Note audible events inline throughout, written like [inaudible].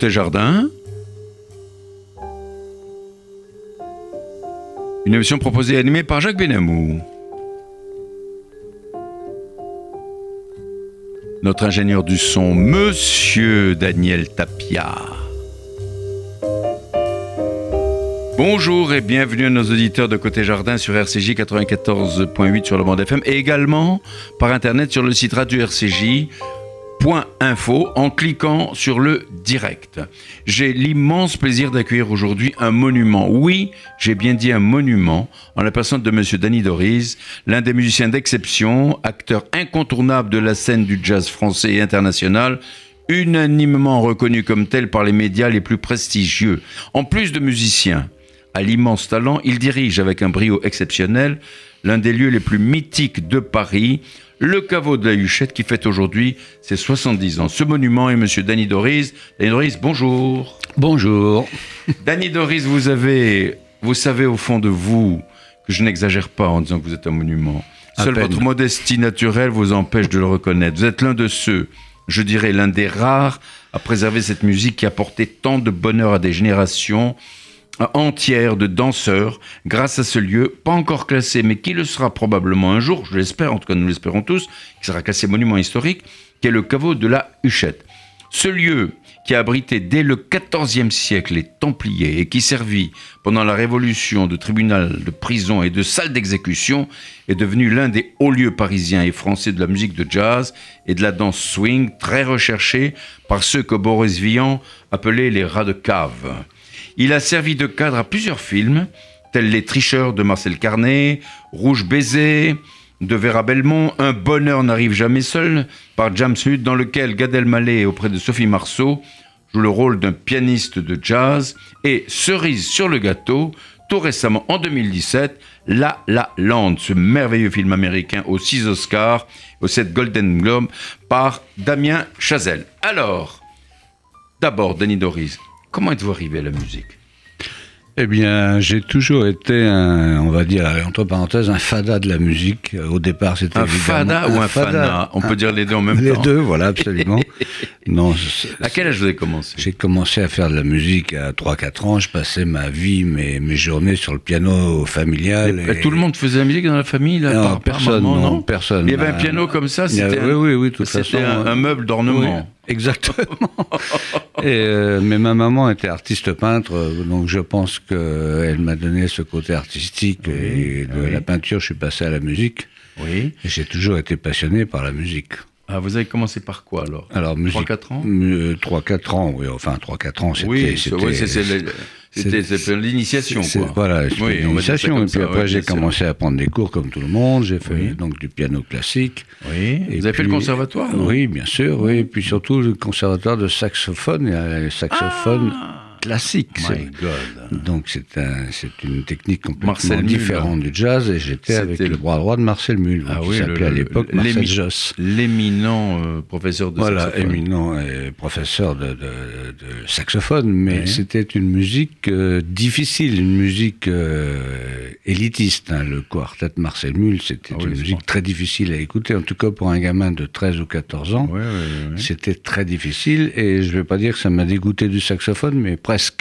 Côté jardin. Une émission proposée et animée par Jacques Benamou. Notre ingénieur du son, Monsieur Daniel Tapia. Bonjour et bienvenue à nos auditeurs de Côté Jardin sur RCJ 94.8 sur le bande FM et également par internet sur le site radio RCJ info en cliquant sur le direct. J'ai l'immense plaisir d'accueillir aujourd'hui un monument. Oui, j'ai bien dit un monument en la personne de monsieur Danny Doris, l'un des musiciens d'exception, acteur incontournable de la scène du jazz français et international, unanimement reconnu comme tel par les médias les plus prestigieux. En plus de musicien, à l'immense talent, il dirige avec un brio exceptionnel l'un des lieux les plus mythiques de Paris, le caveau de la Huchette qui fête aujourd'hui ses 70 ans. Ce monument est Monsieur Danny Doris. Danny Doris, bonjour. Bonjour. [laughs] Danny Doris, vous avez, vous savez au fond de vous que je n'exagère pas en disant que vous êtes un monument. Seule votre modestie naturelle vous empêche de le reconnaître. Vous êtes l'un de ceux, je dirais l'un des rares, à préserver cette musique qui a apporté tant de bonheur à des générations entière de danseurs grâce à ce lieu, pas encore classé, mais qui le sera probablement un jour, je l'espère, en tout cas nous l'espérons tous, qui sera classé monument historique, qui est le caveau de la Huchette. Ce lieu, qui a abrité dès le XIVe siècle les Templiers et qui servit pendant la Révolution de tribunal de prison et de salle d'exécution, est devenu l'un des hauts lieux parisiens et français de la musique de jazz et de la danse swing, très recherché par ceux que Boris Vian appelait les rats de cave. Il a servi de cadre à plusieurs films, tels Les Tricheurs de Marcel Carnet, Rouge Baiser de Vera Belmont, Un bonheur n'arrive jamais seul par James Hutt, dans lequel Gad Elmaleh, auprès de Sophie Marceau, joue le rôle d'un pianiste de jazz, et Cerise sur le gâteau, tout récemment en 2017, La La Land, ce merveilleux film américain aux six Oscars, aux sept Golden Globes, par Damien Chazelle. Alors, d'abord, Denis Doris, Comment êtes-vous arrivé à la musique? Eh bien, j'ai toujours été, un, on va dire, entre parenthèses, un fada de la musique. Au départ, c'était un fada ou un, fada, On peut dire les deux en même temps. Les deux, voilà, absolument. [laughs] non, à quel âge vous avez commencé? J'ai commencé à faire de la musique à 3-4 ans. Je passais ma vie, mes, mes journées sur le piano familial. Tout le monde faisait la musique dans la famille là, non, personne, non, personne. Il y avait un piano comme ça, c'était oui, oui, oui, un, un, meuble d'ornement. Exactement. [laughs] Et, euh, mais ma maman était artiste peintre, donc je pense qu'elle m'a donné ce côté artistique et de la peinture, je suis passé à la musique. Oui. Et j'ai toujours été passionné par la musique. Ah, vous avez commencé par quoi alors? Alors, 3-4 ans? 3-4 ans, oui. Enfin, 3-4 ans, c'était. Oui, c'est l'initiation, quoi. Voilà, oui, l'initiation. Et puis après, j'ai commencé à prendre des cours comme tout le monde. J'ai fait donc du piano classique. Oui. Et vous avez fait le conservatoire Oui, bien sûr, oui. Et puis surtout le conservatoire de saxophone. Et saxophone. Ah classique. Donc c'est un, une technique complètement différente du jazz et j'étais avec le bras droit de Marcel Mull, ah qui s'appelait à l'époque Marcel Joss. L'éminent euh, professeur de voilà, saxophone. Voilà, éminent et professeur de, de, saxophone, mais c'était une musique euh, difficile, une musique euh, élitiste. Hein. Le quartet Marcel Mull, c'était ah une musique très difficile à écouter, en tout cas pour un gamin de 13 ou 14 ans. c'était très difficile et je ne vais pas dire que ça m'a dégoûté du saxophone, mais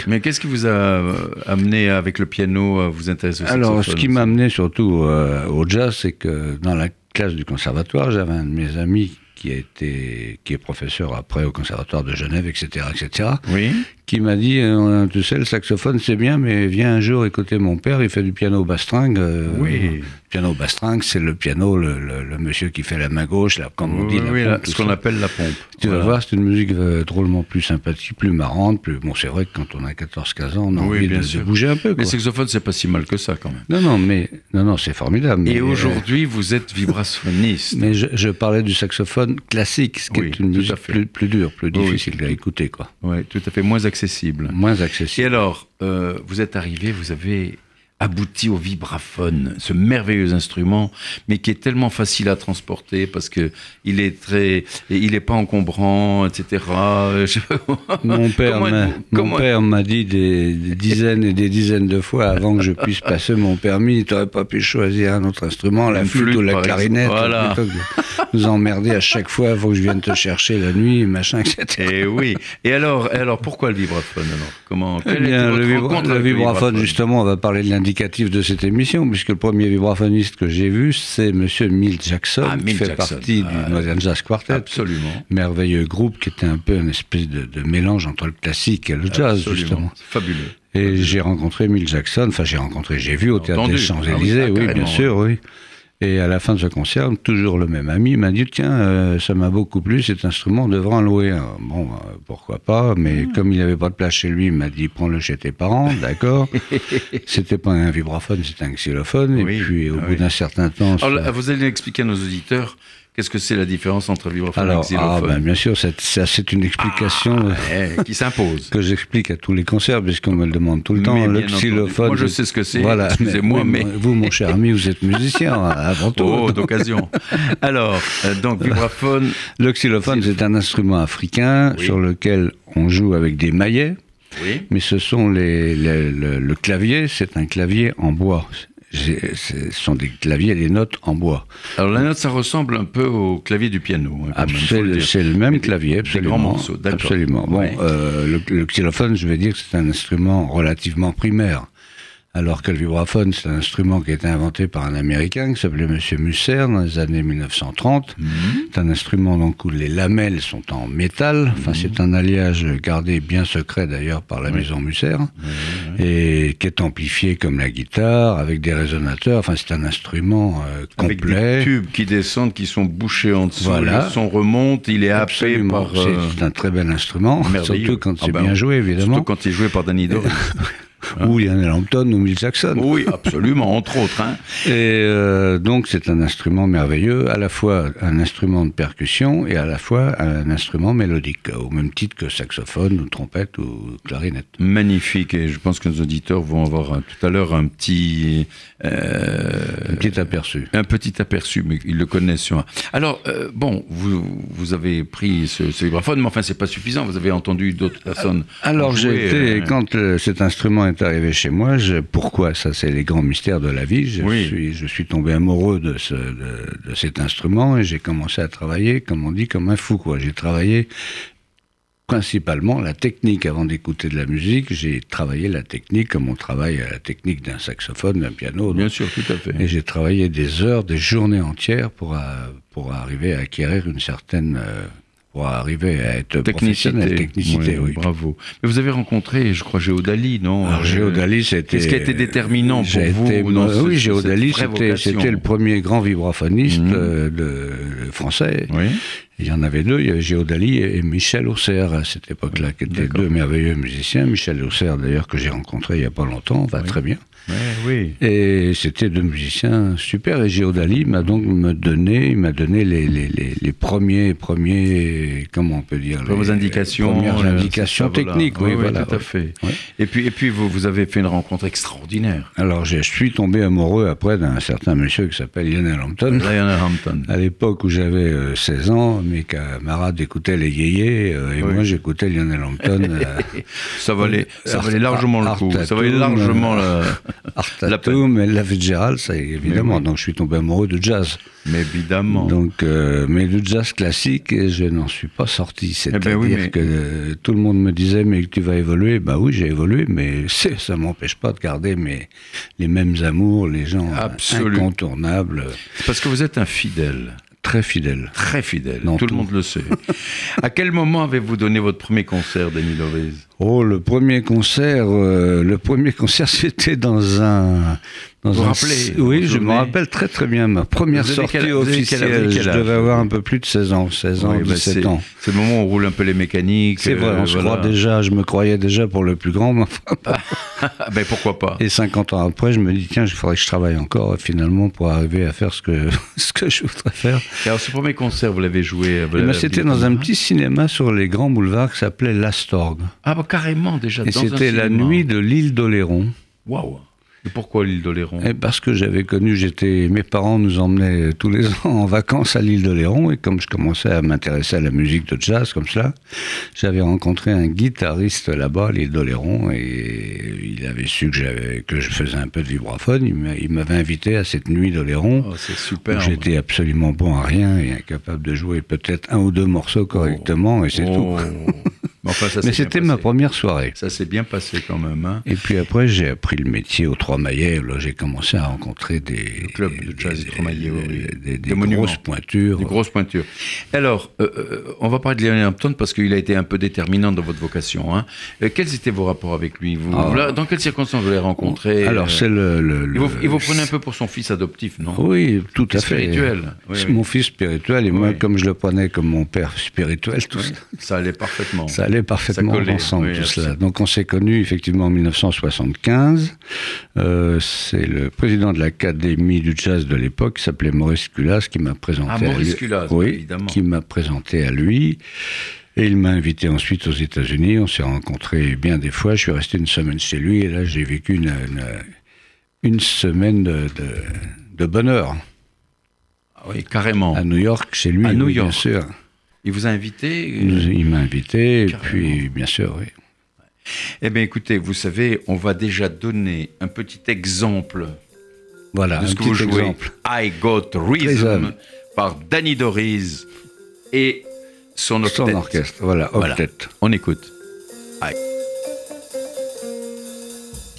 mais qu'est-ce qui vous a euh, amené avec le piano à vous intéresser au Alors, ce qui m'a amené surtout euh, au jazz, c'est que dans la classe du conservatoire, j'avais un de mes amis qui a été, qui est professeur après au conservatoire de Genève, etc., etc., oui. Qui m'a dit euh, Tu sais, le saxophone, c'est bien, mais viens un jour écouter mon père, il fait du piano bastringue. Euh, oui. Piano bastringue, c'est le piano, le, monsieur qui fait la main gauche, là, comme on dit. Oui, ce qu'on appelle la pompe. Tu vas voir, c'est une musique euh, drôlement plus sympathique, plus marrante. Plus... Bon, c'est vrai que quand on a 14-15 ans, on a envie de, bouger un peu. Mais le saxophone, c'est pas si mal que ça, quand même. Non, non, mais non, non, c'est formidable. Et aujourd'hui, vous êtes vibraphoniste. mais je, parlais du saxophone classique, ce qui est une musique plus, plus dure, plus difficile à écouter, quoi. Oui, tout à fait, moins accessible. Moins accessible. Et alors, euh, vous êtes arrivé, vous avez abouti au vibraphone, ce merveilleux instrument, mais qui est tellement facile à transporter parce que il est très, il est pas encombrant, etc. [laughs] Mon père, m'a, mon père m'a dit des, dizaines et des dizaines de fois avant que je puisse passer mon permis, tu n'aurais pas pu choisir un autre instrument, la flûte, ou la clarinette, voilà. Nous emmerder à chaque fois, avant que je vienne te chercher la nuit, machin, etc. Et eh oui. Et alors, alors pourquoi le vibraphone alors? Comment eh bien, le, le, vibraphone, justement, on va parler de l'indicateur de cette émission, puisque le premier vibraphoniste que j'ai vu, c'est Monsieur Milt Jackson, ah, qui fait partie du ah, Modern Jazz Quartet. Absolument. Merveilleux groupe qui était un peu une espèce de, mélange entre le classique et le jazz, justement. Fabuleux. Et j'ai rencontré Milt Jackson, enfin j'ai rencontré, j'ai vu au Théâtre des Champs-Élysées, ah oui, bien sûr, oui. Et à la fin de ce concert, toujours le même ami m'a dit Tiens, euh, ça m'a beaucoup plu, cet instrument, on devrait en louer un. Bon, euh, pourquoi pas, mais hmm. comme il n'avait pas de place chez lui, il m'a dit Prends-le chez tes parents, d'accord [laughs] C'était pas un vibraphone, c'était un xylophone. et puis, au bout d'un certain temps. Alors, vous allez expliquer à nos auditeurs Qu'est-ce que c'est la différence entre vibraphone et xylophone ah, ben, Bien sûr, c'est une explication ah, qui s'impose. [laughs] que j'explique à tous les concerts, puisqu'on me le demande tout le temps. le xylophone. Moi, je sais ce que c'est. Voilà. Excusez-moi, mais, Vous, mon cher ami, vous êtes musicien avant tout. Oh, d'occasion. Alors, euh, donc, [laughs] vibraphone. Le xylophone, c'est un instrument africain sur lequel on joue avec des maillets. Oui. Mais ce sont les, le, clavier, c'est un clavier en bois ce sont des claviers et des notes en bois. Alors la note, ça ressemble un peu au clavier du piano. Hein, c'est le même clavier, absolument. Des grands morceaux, Absolument. Bon, euh, le, xylophone, je vais dire que c'est un instrument relativement primaire alors que le vibraphone, c'est un instrument qui a été inventé par un Américain qui s'appelait Monsieur Musser dans les années 1930. Mhm. C'est un instrument donc où les lamelles sont en métal. Enfin, mhm. c'est un alliage gardé bien secret d'ailleurs par la maison Musser et qui est amplifié comme la guitare avec des résonateurs. Enfin, c'est un instrument euh, complet. Avec des tubes qui descendent, qui sont bouchés en dessous. Voilà. Le son remonte, il est happé par. Euh, c'est un très bel instrument, surtout quand c'est ah ben bien joué évidemment. Surtout quand il est joué par Danny Doris. [laughs] Hein ou Lionel Hampton ou Mill Jackson. Oui, absolument, entre autres. Hein. Et euh, donc c'est un instrument merveilleux, à la fois un instrument de percussion et à la fois un instrument mélodique, au même titre que saxophone ou trompette ou clarinette. Magnifique, et je pense que nos auditeurs vont avoir tout à l'heure un petit... Euh, un petit aperçu. Un petit aperçu, mais ils le connaissent sur Alors, euh, bon, vous, vous avez pris ce, ce vibraphone, mais enfin c'est pas suffisant, vous avez entendu d'autres personnes. Alors j'ai été, quand cet instrument est arrivé chez moi, pourquoi Ça, c'est les grands mystères de la vie. Je, suis, je suis tombé amoureux de, ce, de, cet instrument et j'ai commencé à travailler, comme on dit, comme un fou. Quoi. J'ai travaillé principalement la technique avant d'écouter de la musique. J'ai travaillé la technique comme on travaille la technique d'un saxophone, d'un piano. Bien sûr, tout à fait. Et j'ai travaillé des heures, des journées entières pour, euh, pour arriver à acquérir une certaine euh, pour arriver à être technicité, technicité oui, Bravo. Mais vous avez rencontré, je crois, Géodali, non? Alors, Géodali, c'était... Qu'est-ce qui a été déterminant pour vous été, Oui, Géodali, c'était le premier grand vibraphoniste mhm. euh, de, français. Oui. Il y en avait deux, il y avait Géodali et Michel Auxerre à cette époque-là, qui étaient deux merveilleux musiciens. Michel Auxerre, d'ailleurs, que j'ai rencontré il n'y a pas longtemps, va très bien oui. Et c'était deux musiciens super. Et Géodali m'a donc me donné, m'a donné les, les, les, premiers, premiers, comment on peut dire, les, indications, premières indications techniques. Oui, voilà, tout à fait. Et puis, et puis vous, vous avez fait une rencontre extraordinaire. Alors, je suis tombé amoureux après d'un certain monsieur qui s'appelle Lionel Hampton. Lionel Hampton. [laughs] À l'époque où j'avais 16 euh, ans, mes camarades écoutaient les yéyés euh, et moi j'écoutais Lionel Hampton. [laughs] Euh, ça valait, ça valait largement le coup. Ça valait largement le. [laughs] Artatum et la Fitzgerald, ça évidemment. Donc je suis tombé amoureux de jazz. Mais évidemment. Donc, euh, mais du jazz classique, je n'en suis pas sorti. Eh C'est-à-dire ben que euh, tout le monde me disait, mais tu vas évoluer. Bah oui, j'ai évolué, mais [laughs] ça m'empêche pas de garder mes, les mêmes amours, les gens incontournables. Parce que vous êtes un fidèle. Très fidèle. Très fidèle. tout, le monde le sait. [laughs] à quel moment avez-vous donné votre premier concert, Denis Loris Oh, le premier concert, euh, le premier concert, [laughs] c'était dans un. Dans vous un... rappelez Oui, je me rappelle très très bien. Ma première sortie officielle, je devais avoir un peu plus de 16 ans, 16 ans, oui, 17 bah ans. C'est le moment où on roule un peu les mécaniques. C'est vrai, on se croit déjà, je me croyais déjà pour le plus grand, [laughs] mais ben pourquoi pas. Et 50 ans après, je me dis, tiens, il faudrait que je travaille encore, finalement, pour arriver à faire ce que, [laughs] ce que je voudrais faire. alors, ce premier concert, vous l'avez joué eh ben, C'était dans un petit cinéma sur les grands boulevards qui s'appelait L'Astorgue. Ah, bah, carrément déjà. Et c'était la nuit de l'île d'Oléron. Waouh et pourquoi l'île d'Oléron? Et Parce que j'avais connu, j'étais, mes parents nous emmenaient tous les ans en vacances à l'île d'Oléron, et comme je commençais à m'intéresser à la musique de jazz comme cela, j'avais rencontré un guitariste là-bas à l'île d'Oléron, et il avait su que, que je faisais un peu de vibraphone, il m'avait invité à cette nuit d'Oléron. Oh, c'est super. J'étais absolument bon à rien et incapable de jouer peut-être un ou deux morceaux correctement, et c'est tout. [laughs] Mais, c'était ma première soirée. Ça s'est bien passé quand même. Hein. Et puis après, j'ai appris le métier au Trois-Maillets. Là, j'ai commencé à rencontrer des. clubs de jazz Trois-Maillets, Des, des, grosses pointures. Des grosses pointures. Alors, euh, euh, on va parler de Lionel Hampton parce qu'il a été un peu déterminant dans votre vocation. Hein. Euh, quels étaient vos rapports avec lui vous, ah. Dans quelles circonstances vous l'avez rencontré? Alors, c'est le. il, vous, prenait un peu pour son fils adoptif, non? Oui, tout à fait. Spirituel. c'est mon fils spirituel et moi, comme je le prenais comme mon père spirituel, tout ça. Ça allait parfaitement. Ça allait parfaitement ensemble tout cela. Donc on s'est connus effectivement en 1975. Euh, c'est le président de l'Académie du jazz de l'époque, qui s'appelait Maurice Culas, qui m'a présenté ah, Maurice à lui. oui, évidemment. qui m'a présenté à lui. Et il m'a invité ensuite aux États-Unis. On s'est rencontrés bien des fois. Je suis resté une semaine chez lui et là j'ai vécu une, une, semaine de, de, bonheur. Ah oui, carrément. À New York, chez lui, à New York. bien sûr. Il vous a invité Il m'a invité, et puis bien sûr, oui. Eh bien écoutez, vous savez, on va déjà donner un petit exemple voilà, de ce que vous jouez. Exemple. I Got Rhythm par Danny Doris et son, son orchestre. Voilà, octet. On écoute.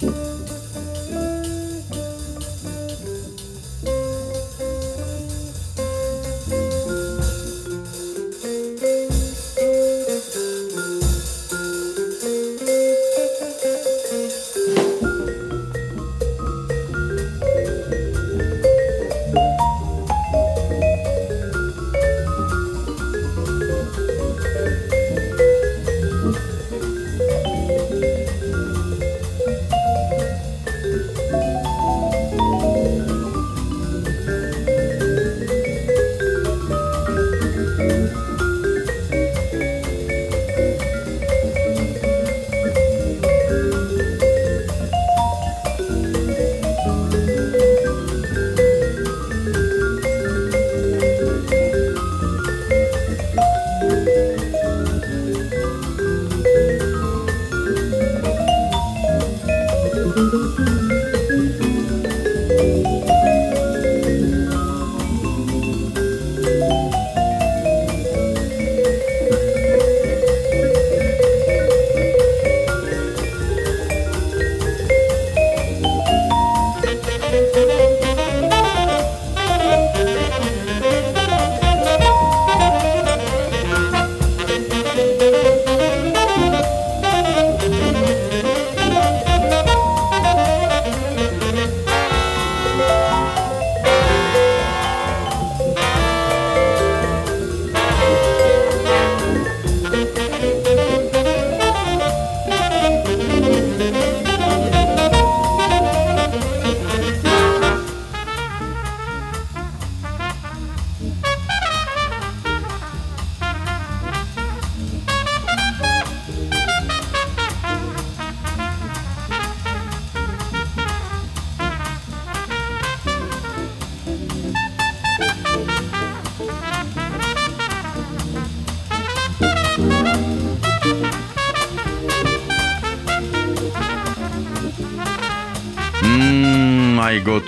Goat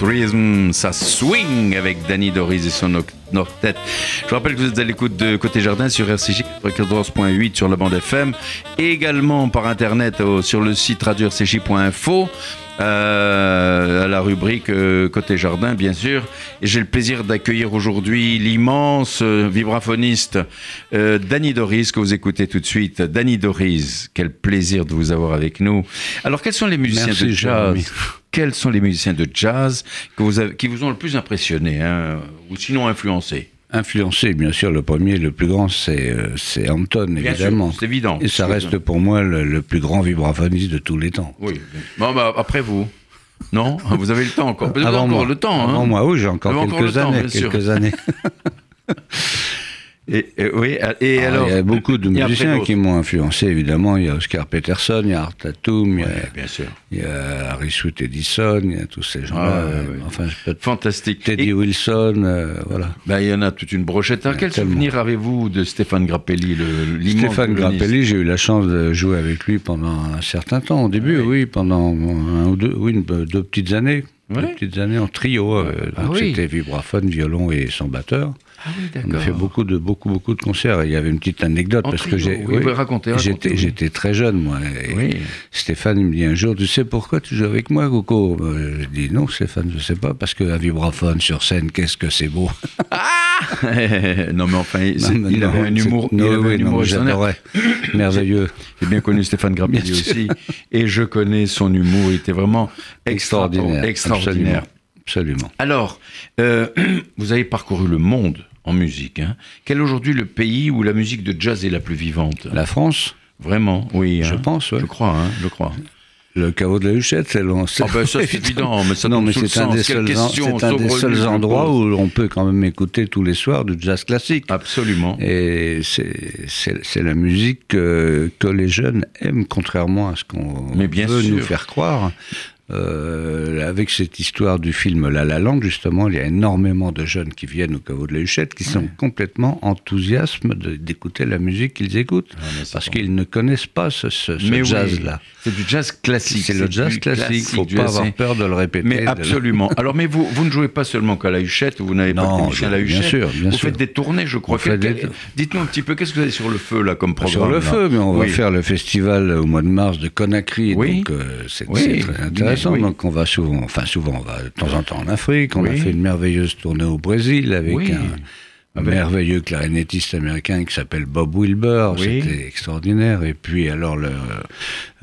Rhythm, ça swing avec Danny Doris et son octet. Je rappelle que vous êtes à l'écoute de Côté Jardin sur RCJ 14.8 sur la bande FM, également par internet sur le site radio rcj.info. Euh, à la rubrique euh, Côté Jardin, bien sûr. Et j'ai le plaisir d'accueillir aujourd'hui l'immense euh, vibraphoniste Danny Doris, que vous écoutez tout de suite. Danny Doris, quel plaisir de vous avoir avec nous. Alors, quels sont les musiciens de jazz Quels sont les musiciens de jazz que vous qui vous ont le plus impressionné, hein, ou sinon influencé? Influencé, bien sûr, le premier, le plus grand, c'est euh, Anton, évidemment. C'est évident. Et ça reste pour moi le, plus grand vibraphoniste de tous les temps. Oui. Bon, bah, après vous. Non? Vous avez le temps encore. Vous avez encore le temps. Hein moi, oui, j'ai encore quelques années. Quelques [laughs] années. Et, oui, et ah, alors, il y a beaucoup de musiciens qui m'ont influencé, évidemment. Il y a Oscar Peterson, il y a Art Tatum, il, y a, bien sûr. il y a Harry Sweet Edison, il y a tous ces gens-là. Ah, enfin, Fantastique. Teddy Wilson, euh, voilà. Ben, il y en a toute une brochette. quel souvenir avez-vous de Stéphane Grappelli, le, Stéphane Grappelli, j'ai eu la chance de jouer avec lui pendant un certain temps. Au début, oui, pendant un ou deux, oui, deux petites années. Deux petites années en trio. Euh, ah c'était vibraphone, violon et son batteur. Ah on a fait beaucoup de, beaucoup, beaucoup de concerts. Il y avait une petite anecdote parce que j'ai, j'étais, j'étais très jeune, moi. Stéphane, il me dit un jour, tu sais pourquoi tu joues avec moi, Coco? Euh, Je dis non, Stéphane, je sais pas, parce qu'un vibraphone sur scène, qu'est-ce que c'est beau. Ah [laughs] non, mais enfin, il, avait un humour, il avait un humour j'adorais. [laughs] Merveilleux. J'ai bien connu Stéphane Grappelli aussi, et je connais son humour. Il était vraiment extraordinaire. Extraordinaire. Absolument. Alors, euh, [clears throat] vous avez parcouru le monde en musique. Hein. Quel est aujourd'hui le pays où la musique de jazz est la plus vivante? La France Vraiment, oui. Je hein. pense, Je crois, hein, je crois. Le caveau de la Huchette, c'est long. Ah ben ça c'est [laughs] évident, mais ça non, mais c'est un, des seuls, un des seuls endroits où on peut quand même écouter tous les soirs du jazz classique. Absolument. Et c'est la musique que, que, les jeunes aiment, contrairement à ce qu'on veut nous faire croire. Euh, avec cette histoire du film La La Land, justement, il y a énormément de jeunes qui viennent au caveau de la Huchette qui sont complètement enthousiastes d'écouter la musique qu'ils écoutent parce qu'ils ne connaissent pas ce, jazz-là. C'est du jazz classique. C'est le jazz classique. Il ne faut pas avoir peur de le répéter. Mais absolument. [laughs] Alors, mais vous, vous ne jouez pas seulement qu'à la Huchette, vous n'avez pas que à la Huchette. Bien sûr, bien vous sûr. faites des tournées, je crois. Dites-nous un petit peu, qu'est-ce que vous avez sur le feu là comme programme Sur le feu, mais on va faire le festival au mois de mars de Conakry, donc euh, c'est très intéressant. Donc on va souvent, enfin souvent, on va de temps en temps en Afrique. On a fait une merveilleuse tournée au Brésil avec un un merveilleux clarinettiste américain qui s'appelle Bob Wilber, c'était extraordinaire. Et puis alors, le,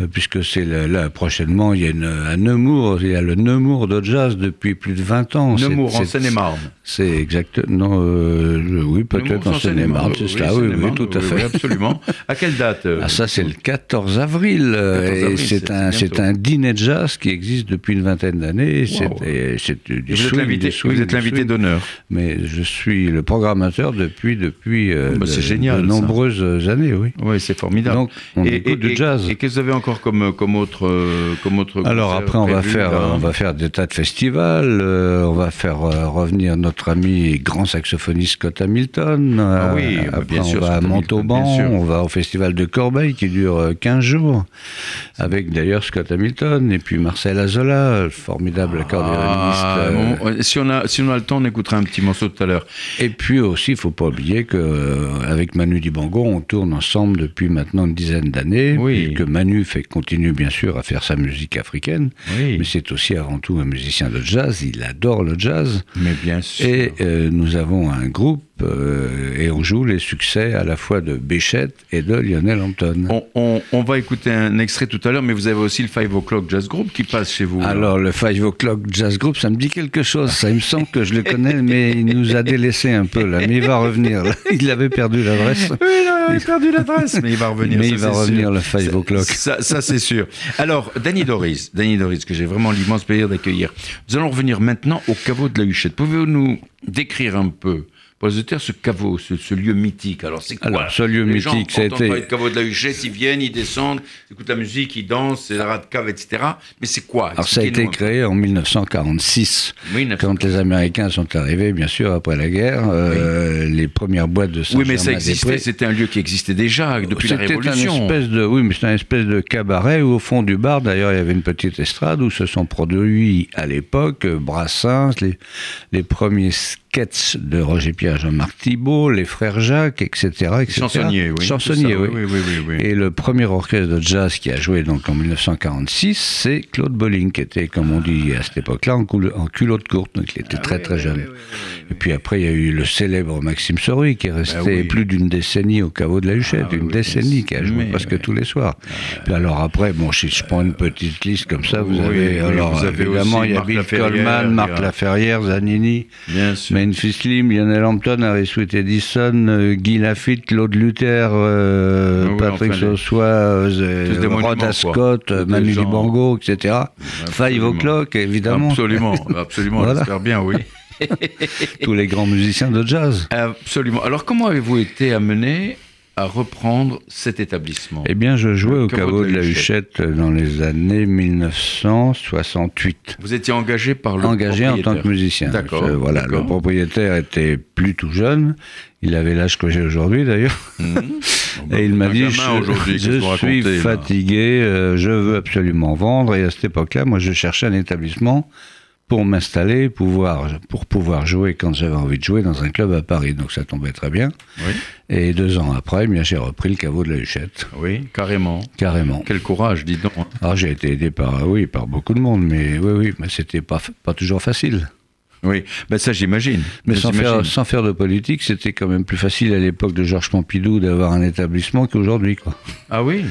puisque c'est là prochainement, il y a une, un Nemours, il y a le Nemours de jazz depuis plus de 20 ans. Nemours en Seine-et-Marne. C'est exactement, euh, oui peut-être en Seine-et-Marne, c'est ça, oui, oui, tout à fait. absolument. à quelle date euh, ah, Ça c'est le 14 avril, et c'est un, c'est un dîner de jazz qui existe depuis une vingtaine d'années. Wow. C'est du Vous êtes l'invité d'honneur. Mais je suis le programme depuis, depuis euh, bah, de, nombreuses années, oui. Oui, c'est formidable. Donc, on et, écoute du jazz. Et, qu'est-ce que vous avez encore comme, comme autre, euh, comme autre Alors après, on va, faire, on va faire des tas de festivals. Euh, on va faire revenir notre ami grand saxophoniste Scott Hamilton. Ah oui, bah, après, bien on sûr, va à Montauban. On va au festival de Corbeil qui dure 15 jours. Avec d'ailleurs Scott Hamilton et puis Marcel Azola, formidable ah, accordéoniste. si, on a, si on a le temps, on écoutera un petit morceau tout à l'heure. Et puis aussi, il ne faut pas oublier qu'avec Manu Dibango, on tourne ensemble depuis maintenant une dizaine d'années. Oui. Et que Manu fait, continue bien sûr à faire sa musique africaine. Mais c'est aussi avant tout un musicien de jazz. Il adore le jazz. Mais bien sûr. Et euh, nous avons un groupe euh, et on joue les succès à la fois de Béchette et de Lionel Anton. On, va écouter un extrait tout à l'heure, mais vous avez aussi le Five O'Clock Jazz Group qui passe chez vous. Alors, le Five O'Clock Jazz Group, ça me dit quelque chose. Ça, il me semble que je le connais, [laughs] mais il nous a délaissé un peu là. Mais il va revenir. [laughs] Il avait perdu l'adresse. Oui, il avait perdu l'adresse, mais il va revenir. Mais il va revenir le Five O'Clock. Ça, ça c'est sûr. Alors, Danny Doris, Danny Doris, que j'ai vraiment l'immense plaisir d'accueillir. Nous allons revenir maintenant au caveau de la Huchette. Pouvez-vous nous décrire un peu terre, ce caveau, ce, lieu mythique. Alors, c'est quoi Alors, ce lieu mythique, c'était. Le caveau de la Huchette, ils viennent, ils descendent, ils écoutent la musique, ils dansent, c'est la rade cave, etc. Mais c'est quoi? Alors, ça a été créé en 1946, quand les Américains sont arrivés, bien sûr, après la guerre. Euh, les premières boîtes de saint Oui, mais ça existait, c'était un lieu qui existait déjà depuis la Révolution. Une espèce de, oui, mais c'était un espèce de cabaret où, au fond du bar, d'ailleurs, il y avait une petite estrade où se sont produits à l'époque Brassens, les, les premiers sketchs de Roger Pierre Jean-Marc Thibault, les frères Jacques, etc. etc. Chansonnier, oui. Chansonnier, oui. Et le premier orchestre de jazz qui a joué donc en 1946, c'est Claude Bolling, qui était, comme on dit à cette époque-là, en, culotte courte, donc il était ah très très jeune. Et puis après, il y a eu le célèbre Maxime Soruy, qui est resté plus d'une décennie au caveau de la Huchette, ah une décennie, qui a joué presque tous les soirs. Puis alors après, bon, si je prends une petite liste comme ça, vous avez, alors vous avez évidemment, il y a Bill Coleman, Marc Laferrière, Zanini, Bien sûr. Memphis Slim, Lionel Hampton, Harry Sweet Edison, euh, Guy Lafitte, Claude Luther, euh, ah Patrick enfin, Sossois, euh, Rod Ascott, Manu Dibango, etc. Five O'Clock, évidemment. Absolument, absolument, j'espère bien, oui. [laughs] Tous les grands musiciens de jazz. Absolument. Alors, comment avez-vous été amené à reprendre cet établissement Eh bien, je jouais au caveau de la Huchette dans les années 1968. Vous étiez engagé par le engagé en tant que musicien. D'accord. Voilà, le propriétaire était plus tout jeune. Il avait l'âge que j'ai aujourd'hui, d'ailleurs. [laughs] Mmh. et il m'a dit je, je suis fatigué, euh, je veux absolument vendre. Et à cette époque-là, moi, je cherchais un établissement pour m'installer, pouvoir, pour pouvoir jouer quand j'avais envie de jouer dans un club à Paris. Donc ça tombait très bien. Et deux ans après, bien j'ai repris le caveau de la Huchette. Oui, carrément. Carrément. Quel courage, dis donc. Alors j'ai été aidé par, oui, par beaucoup de monde, mais oui, oui, mais c'était pas, pas toujours facile. Oui, ben ça j'imagine. Mais sans faire, sans faire de politique, c'était quand même plus facile à l'époque de Georges Pompidou d'avoir un établissement qu'aujourd'hui. Quoi. Ah oui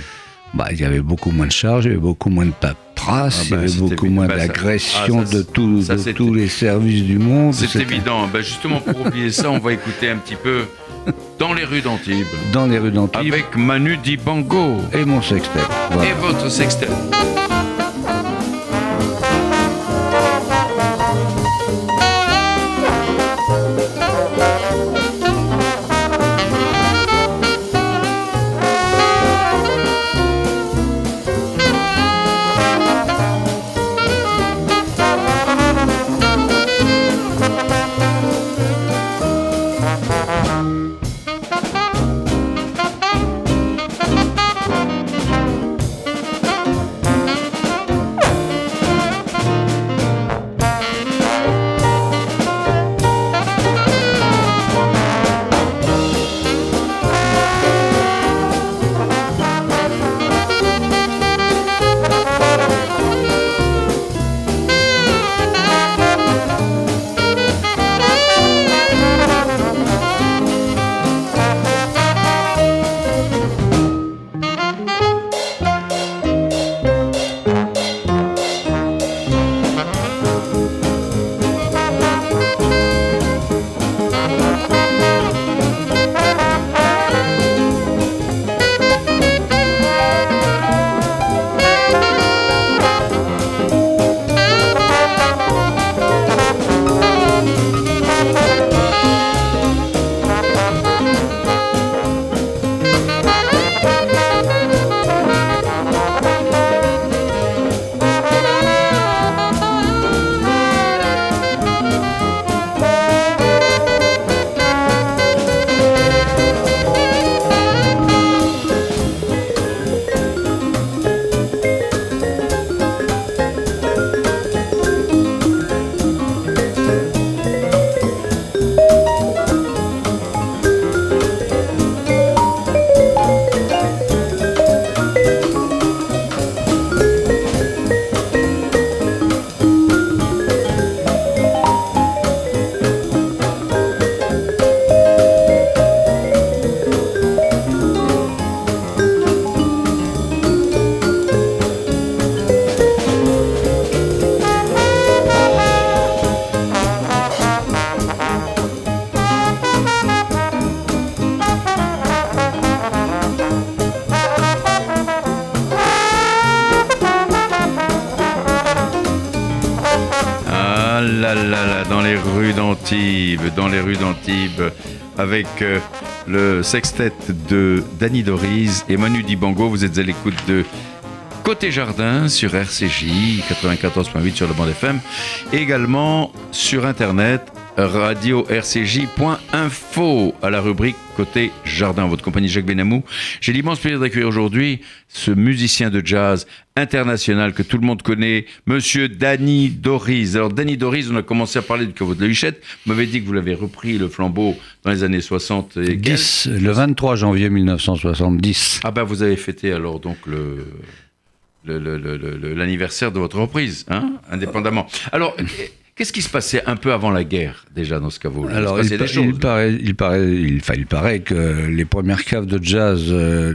bah, il y avait beaucoup moins de charges, il y avait beaucoup moins de paperasse, ah il y bah, avait beaucoup moins bah, d'agression ah, de, de tous les services du monde. C'est évident. Bah, justement, pour oublier ça, on va écouter un petit peu dans les rues d'Antibes. Dans les rues d'Antibes. Avec Manu Dibango. Et mon sextet. Et votre sextet. Avec euh, le sextet de Danny Doris et Manu Dibango. Vous êtes à l'écoute de Côté Jardin sur RCJ 94.8 sur le band FM, également sur internet radio-rcj.info à la rubrique Côté Jardin. Votre compagnie Jacques Benamou. J'ai l'immense plaisir d'accueillir aujourd'hui ce musicien de jazz international que tout le monde connaît, monsieur Danny Doris. Alors, Danny Doris, on a commencé à parler du caveau de la Huchette. Vous m'avez dit que vous l'avez repris le flambeau dans les années 60 et 10, le 23 janvier 1970. Ah ben, vous avez fêté alors donc le l'anniversaire de votre reprise, hein, indépendamment. Alors, Qu'est-ce qui se passait un peu avant la guerre, déjà, dans ce caveau Alors, il, il, paraît, il, paraît, il, il, paraît que les premières caves de jazz euh,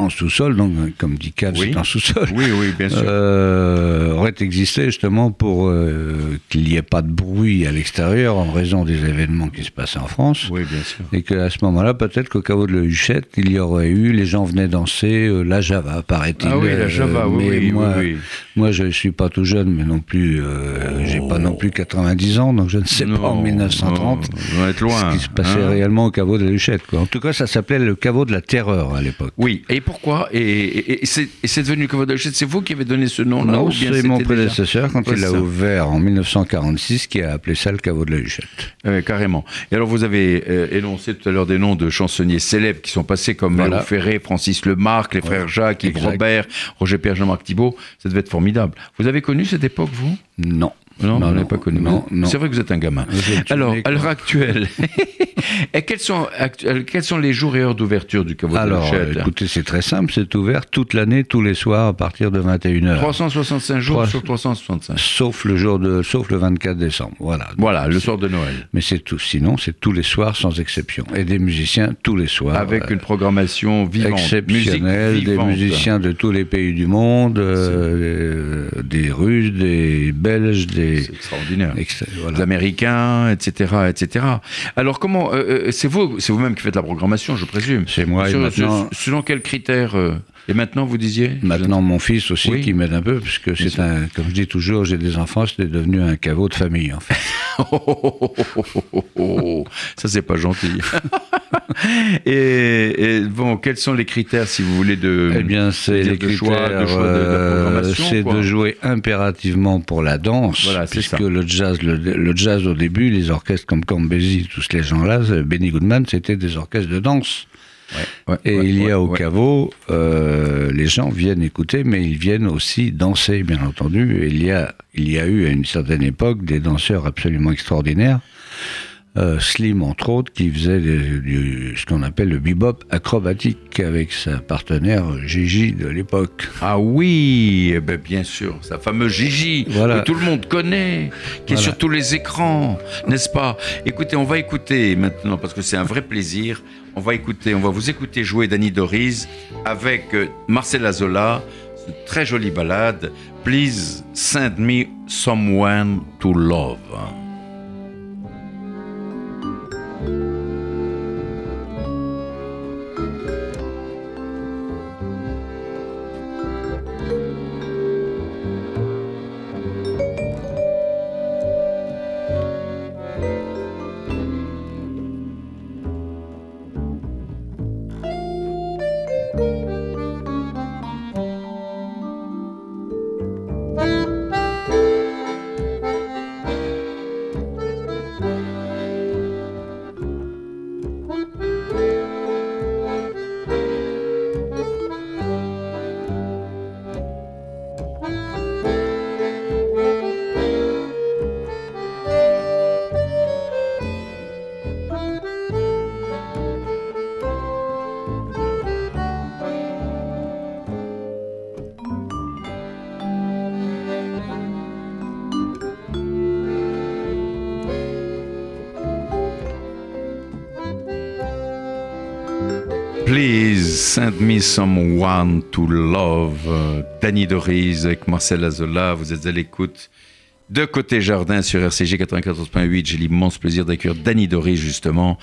en sous-sol, donc comme dit cave, c'est en sous-sol, oui, oui, bien sûr. Euh, auraient existé justement pour euh, qu'il n'y ait pas de bruit à l'extérieur en raison des événements qui se passaient en France. Oui, bien sûr. Et qu'à ce moment-là, peut-être qu'au caveau de la Huchette, il y aurait eu, les gens venaient danser la Java, paraît-il. Ah oui, la Java, oui, moi, oui, Moi, je ne suis pas tout jeune, mais non plus, j'ai pas non plus 90 ans, donc je ne sais pas en 1930 être loin, ce qui se passait hein. réellement au caveau de la Huchette. Quoi. En tout cas, ça s'appelait le caveau de la terreur à l'époque. Oui, et pourquoi? Et, et, c'est devenu le caveau de la Huchette C'est vous qui avez donné ce nom-là Non, c'est mon prédécesseur, quand il l'a ouvert en 1946, qui a appelé ça le caveau de la Huchette. Euh, carrément. Et alors, vous avez euh, énoncé tout à l'heure des noms de chansonniers célèbres qui sont passés comme voilà. Ferré, Francis Lemarque, les frères Jacques, Yves Robert, Roger Pierre, Jean-Marc Thibault. Ça devait être formidable. Vous avez connu cette époque, vous? Non. Non, vous n'avez pas connu. C'est vrai que vous êtes un gamin. Alors, à l'heure actuelle, [laughs] et quels, sont, quels sont les jours et heures d'ouverture du caveau Alors, de écoutez, c'est très simple, c'est ouvert toute l'année, tous les soirs, à partir de 21h. 365 jours 3... sur 365. Sauf le, jour de, sauf le 24 décembre, voilà. Voilà, le soir de Noël. Mais c'est tout, sinon c'est tous les soirs sans exception. Et des musiciens tous les soirs. Avec une programmation vivante. Exceptionnelle, des musiciens de tous les pays du monde, euh, des Russes, des Belges, des c'est extraordinaire. Les Américains, etc., etc. Alors comment euh, euh, c'est vous, c'est vous-même qui faites la programmation, je présume. C'est moi. Sur, maintenant... selon quels critères euh, Et maintenant, vous disiez Maintenant, mon fils aussi qui m'aide un peu, puisque c'est un, comme je dis toujours, j'ai des enfants, c'est devenu un caveau de famille, en fait. ça, c'est pas gentil. [laughs] et, bon, quels sont les critères, si vous voulez, de, eh bien, c'est les critères, choix, de, choix de, C'est de jouer impérativement pour la danse, puisque le jazz, le, jazz au début, les orchestres comme Cambesi, tous les gens-là, Benny Goodman, c'était des orchestres de danse. Et il y a au caveau, euh, les gens viennent écouter, mais ils viennent aussi danser, bien entendu. Et il y a, il y a eu à une certaine époque des danseurs absolument extraordinaires. Euh, Slim, entre autres, qui faisait du, ce qu'on appelle le bebop acrobatique avec sa partenaire Gigi de l'époque. Ah oui, eh ben bien sûr, sa fameuse Gigi, que tout le monde connaît, qui est sur tous les écrans, n'est-ce pas? Écoutez, on va écouter maintenant, parce que c'est un vrai plaisir, on va écouter, on va vous écouter jouer Danny Doris avec euh, Marcel Azola, une très jolie balade, Please send me someone to love. Please send me someone to love. Danny Doris avec Marcel Azola. Vous êtes à l'écoute de Côté Jardin sur RCG 94.8. J'ai l'immense plaisir d'accueillir Danny Doris, justement,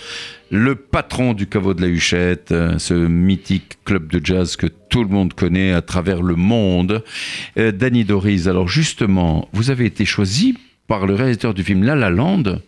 le patron du caveau de la Huchette, ce mythique club de jazz que tout le monde connaît à travers le monde. Euh, Danny Doris, alors justement, vous avez été choisi par le réalisateur du film La La Land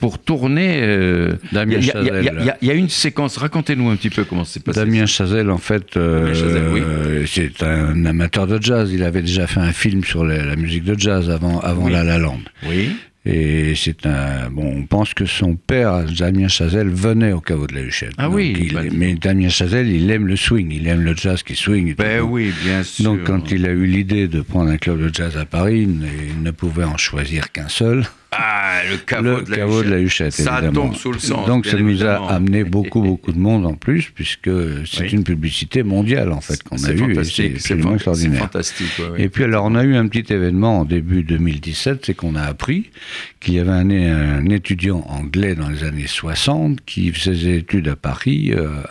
pour tourner. Euh, Damien Il y, a une séquence. Racontez-nous un petit peu comment c'est passé. Damien Chazelle, en fait, euh, c'est un amateur de jazz. Il avait déjà fait un film sur la, musique de jazz avant, avant La La Land. Oui. Et c'est un. Bon, on pense que son père, Damien Chazelle, venait au caveau de la Huchette. Ah oui. Bah, mais Damien Chazelle, il aime le swing, il aime le jazz qui swing. Ben oui, bien sûr. Donc quand il a eu l'idée de prendre un club de jazz à Paris, il ne pouvait en choisir qu'un seul. Ah, le caveau, de, la Huchette. Ça tombe sous le sens. Donc ça nous a amené beaucoup, beaucoup de monde en plus, puisque c'est une publicité mondiale en fait qu'on a eue. C'est absolument extraordinaire. fantastique. Et puis alors on a eu un petit événement en début 2017, c'est qu'on a appris qu'il y avait un, un, étudiant anglais dans les années 60 qui faisait des études à Paris. Euh,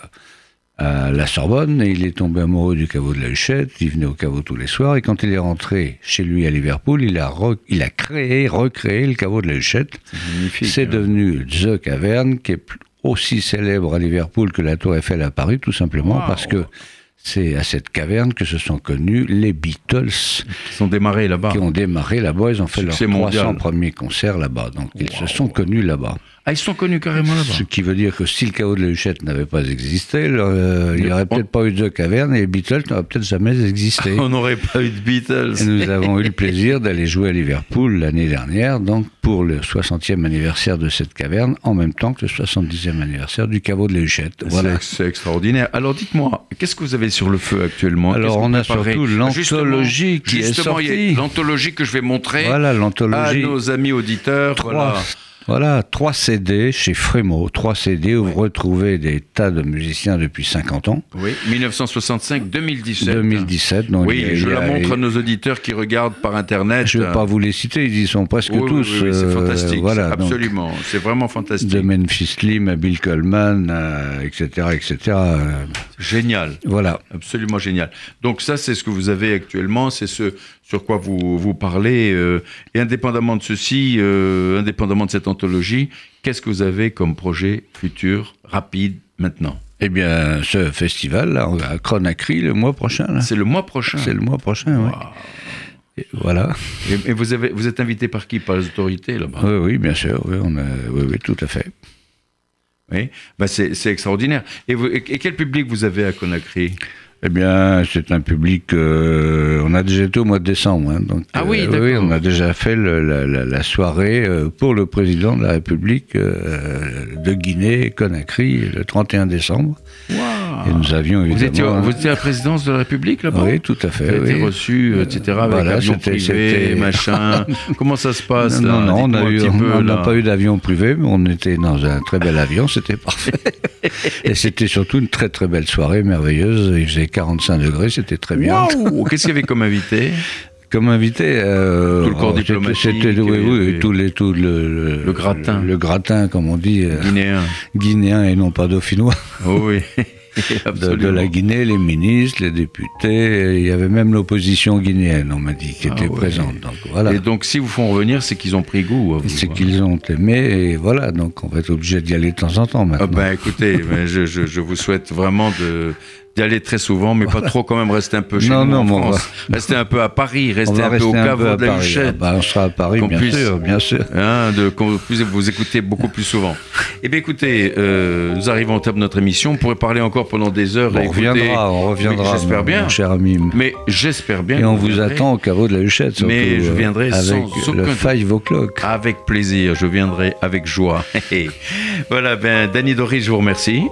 à la Sorbonne et il est tombé amoureux du caveau de la Huchette. Il venait au caveau tous les soirs et quand il est rentré chez lui à Liverpool, il a, il a créé, recréé le caveau de la Huchette. C'est hein. devenu The Cavern qui est aussi célèbre à Liverpool que la Tour Eiffel à Paris, tout simplement parce que c'est à cette caverne que se sont connus les Beatles. Qui sont démarrés là-bas. Qui ont démarré là-bas. Ils ont fait leurs 300 premiers concerts là-bas. Donc ils se sont connus là-bas. Ah, ils sont connus carrément là-bas. Ce qui veut dire que si le chaos de la Huchette n'avait pas existé, euh, il n'y aurait peut-être pas eu de caverne et les Beatles n'auraient peut-être jamais existé. [laughs] On n'aurait pas eu de Beatles. Et nous avons eu le plaisir d'aller jouer à Liverpool l'année dernière, donc pour le 60e anniversaire de cette caverne, en même temps que le 70e anniversaire du caveau de la Huchette. Voilà. C'est extraordinaire. Alors dites-moi, qu'est-ce que vous avez sur le feu actuellement? Alors on a surtout l'anthologie qui est sortie. L'anthologie que je vais montrer voilà, à nos amis auditeurs. Voilà. Voilà, trois CD chez Frémo, trois CD où vous retrouvez des tas de musiciens depuis 50 ans. Oui, 1965-2017. 2017. Donc oui, je la montre à nos auditeurs qui regardent par Internet. Je ne vais pas vous les citer, ils y sont presque tous. Oui, c'est euh, fantastique. voilà, absolument, c'est vraiment fantastique. De Memphis Slim à Bill Coleman, etc., etc. Génial. Voilà. Absolument génial. Donc ça, c'est ce que vous avez actuellement, c'est ce sur quoi vous, vous parlez. Euh, et indépendamment de ceci, euh, indépendamment de cette anthologie, qu'est-ce que vous avez comme projet futur, rapide, maintenant? Eh bien, ce festival, là, à Conakry, le mois prochain. C'est le mois prochain C'est le mois prochain, oui. voilà. Et, vous, avez, vous êtes invité par qui? Par les autorités là-bas? Oui, oui, bien sûr, oui, on oui, oui, tout à fait. Oui, bah c'est extraordinaire. Et, vous, et, quel public vous avez à Conakry? Eh bien, c'est un public. Euh, on a déjà été au mois de décembre. Hein, donc, ah oui, euh, oui, on a déjà fait la, soirée euh, pour le président de la République de Guinée, Conakry, le 31 décembre. Et nous avions évidemment. Vous étiez, vous étiez à la présidence de la République là-bas Oui, tout à fait. Vous avez été reçu, etc. Avec voilà, avion privé, machin. [laughs] Comment ça se passe Non, là? non, on n'a pas eu d'avion privé, mais on était dans un très bel avion, c'était parfait. [laughs] Et c'était surtout une très très belle soirée, merveilleuse. Il faisait 45 degrés, c'était très bien. Qu'est-ce qu'il y avait comme invité? Comme invité. Euh, tout le corps diplomatique. C'était, oui, oui, tout, les, tout le, le, gratin. Le, gratin, comme on dit. Euh, guinéen. Guinéen et non pas dauphinois. Oh, oui. [laughs] [laughs] de, la Guinée, les ministres, les députés, il y avait même l'opposition guinéenne, on m'a dit, qui ah était présente. Donc, voilà. Et donc, si vous font revenir, c'est qu'ils ont pris goût. C'est qu'ils ont aimé, et voilà, donc on va être obligé d'y aller de temps en temps maintenant. Ah ben, écoutez, [laughs] je, je, je, vous souhaite vraiment de, d'y aller très souvent, mais pas trop quand même, rester un peu chez nous en France. Rester un peu à Paris, rester un peu au caveau de la Huchette. Ah bah, on sera à Paris, bien sûr, bien sûr. Hein, qu'on puisse vous écouter beaucoup plus souvent. Eh bien écoutez, euh, nous arrivons au terme de notre émission, on pourrait parler encore pendant des heures. on reviendra, on reviendra, j'espère bien. cher ami. Mais j'espère bien. Et on vous, attend au caveau de la Huchette, surtout, Mais je viendrai euh, avec sans le five o'clock. Avec plaisir, je viendrai avec joie. [laughs] voilà, ben Danny Doris, je vous remercie.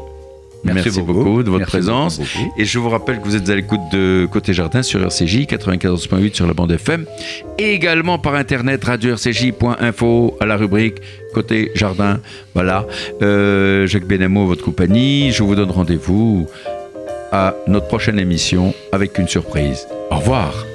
Merci, beaucoup. de votre présence. Et je vous rappelle que vous êtes à l'écoute de Côté Jardin sur RCJ 94.8 sur la bande FM et également par internet radio-rcj.info à la rubrique Côté Jardin. Voilà. Euh, Jacques Benamo, votre compagnie. Je vous donne rendez-vous à notre prochaine émission avec une surprise. Au revoir.